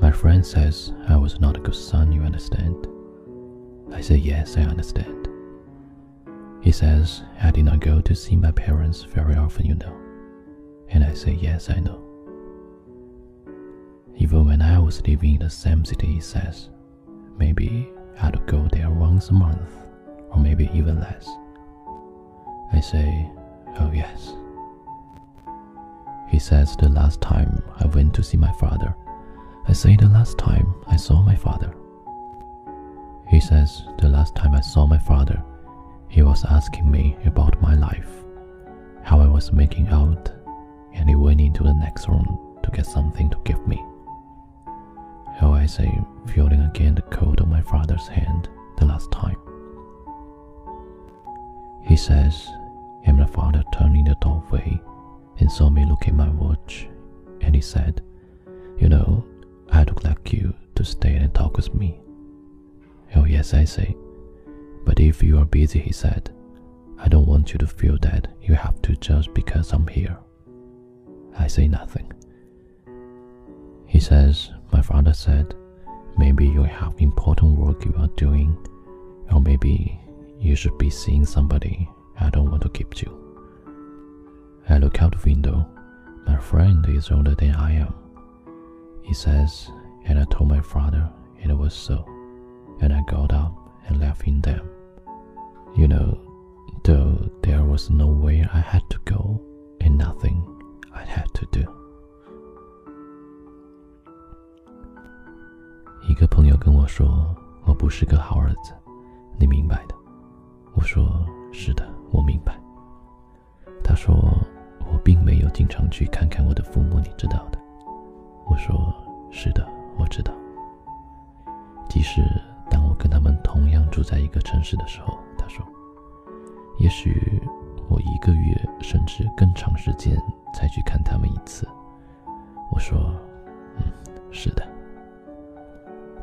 My friend says I was not a good son, you understand? I say, Yes, I understand. He says I did not go to see my parents very often, you know. And I say, Yes, I know. Even when I was living in the same city, he says, Maybe I'd go there once a month, or maybe even less. I say, Oh, yes. He says the last time I went to see my father, I say the last time I saw my father. He says the last time I saw my father, he was asking me about my life, how I was making out, and he went into the next room to get something to give me. How I say, feeling again the cold of my father's hand the last time. He says, and my father turned in the doorway and saw me look at my watch, and he said, You know, I'd like you to stay and talk with me. Oh, yes, I say. But if you are busy, he said, I don't want you to feel that you have to just because I'm here. I say nothing. He says, My father said, maybe you have important work you are doing, or maybe you should be seeing somebody. I don't want to keep you. I look out the window. My friend is older than I am. He says, and I told my father it was so, and I got up and left in them. You know, though there was nowhere I had to go and nothing I had to do. 一个朋友跟我说：“我不是个好儿子，你明白的。”我说：“是的，我明白。”他说：“我并没有经常去看看我的父母，你知道的。” 我说：“是的，我知道。”即使当我跟他们同样住在一个城市的时候，他说：“也许我一个月甚至更长时间才去看他们一次。”我说：“嗯，是的。”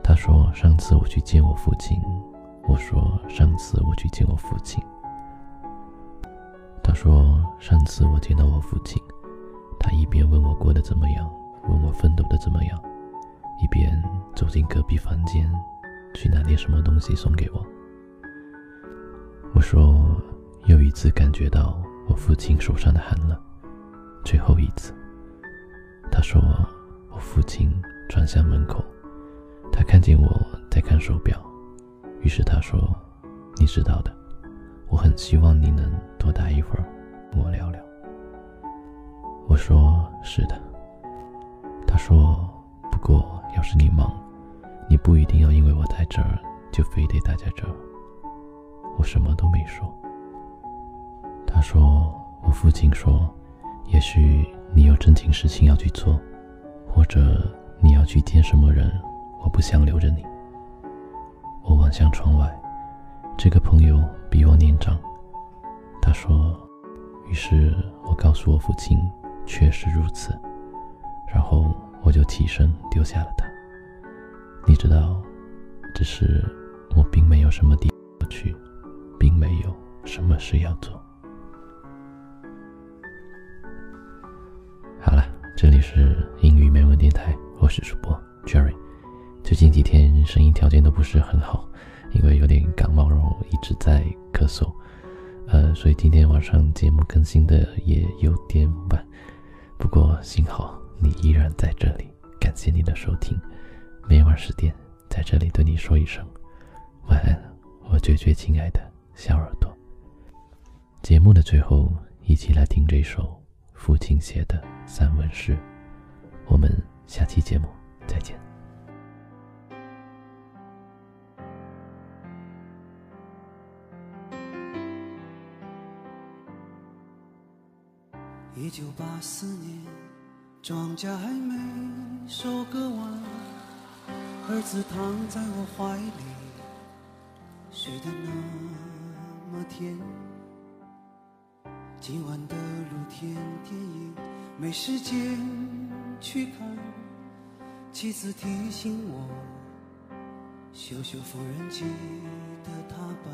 他说：“上次我去见我父亲。”我说：“上次我去见我父亲。”他说：“上次我见到我父亲，他一边问我过得怎么样，问我奋斗的怎么样，一边走进隔壁房间，去拿点什么东西送给我。”我说：“又一次感觉到我父亲手上的寒冷，最后一次。”他说：“我父亲转向门口。”他看见我在看手表，于是他说：“你知道的，我很希望你能多待一会儿，跟我聊聊。”我说：“是的。”他说：“不过要是你忙，你不一定要因为我在这儿就非得待在这儿。”我什么都没说。他说：“我父亲说，也许你有正经事情要去做，或者你要去见什么人。”我不想留着你。我望向窗外，这个朋友比我年长。他说，于是我告诉我父亲，确实如此。然后我就起身丢下了他。你知道，只是我并没有什么地方去，并没有什么事要做。好了，这里是英语美文电台，我是主播 Jerry。最近几天声音条件都不是很好，因为有点感冒，然后一直在咳嗽，呃，所以今天晚上节目更新的也有点晚。不过幸好你依然在这里，感谢你的收听。每晚十点在这里对你说一声晚安，我最最亲爱的小耳朵。节目的最后，一起来听这首父亲写的散文诗。我们下期节目再见。一九八四年，庄稼还没收割完，儿子躺在我怀里，睡得那么甜。今晚的露天电影没时间去看，妻子提醒我，修修缝纫机的踏板。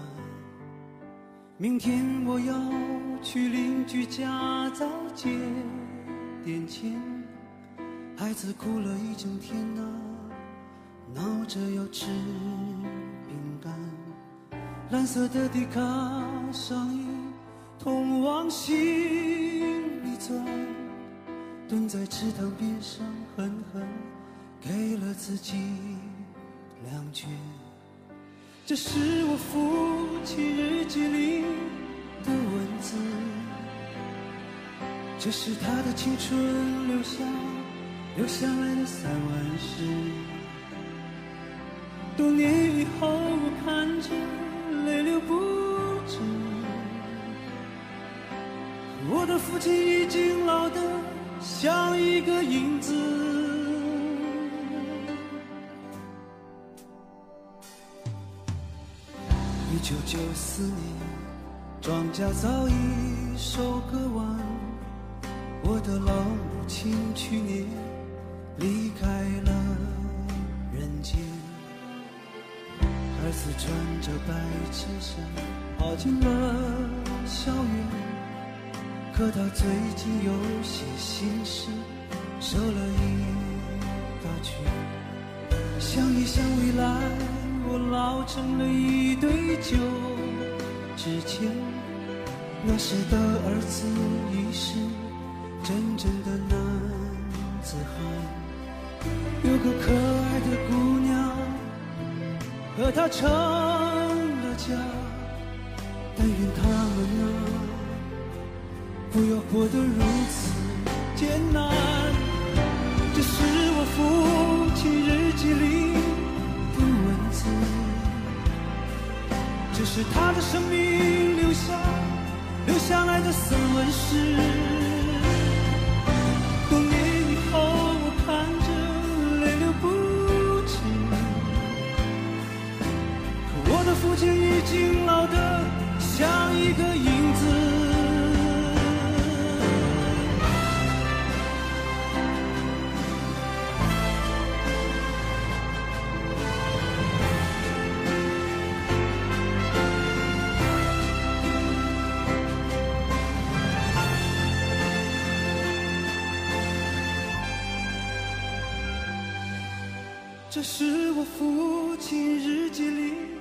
明天我要去邻居家再借点钱，孩子哭了一整天呐，闹着要吃饼干，蓝色的迪卡上衣通往心里钻，蹲在池塘边上狠狠给了自己两拳。这是我父亲日记里的文字，这是他的青春留下留下来的散文诗。多年以后，我看着泪流不止。我的父亲已经老得像一个影子。一九九四年，庄稼早已收割完，我的老母亲去年离开了人间。儿子穿着白衬衫跑进了校园，可他最近有些心事，瘦了一大圈。想一想未来，我老成了一堆旧纸钱。那时的儿子已是真正的男子汉，有个可爱的姑娘。和他成了家，但愿他们啊，不要过得如此艰难。这是我父亲日记里的文字，这是他的生命留下留下来的散文诗。父亲已经老得像一个影子。这是我父亲日记里。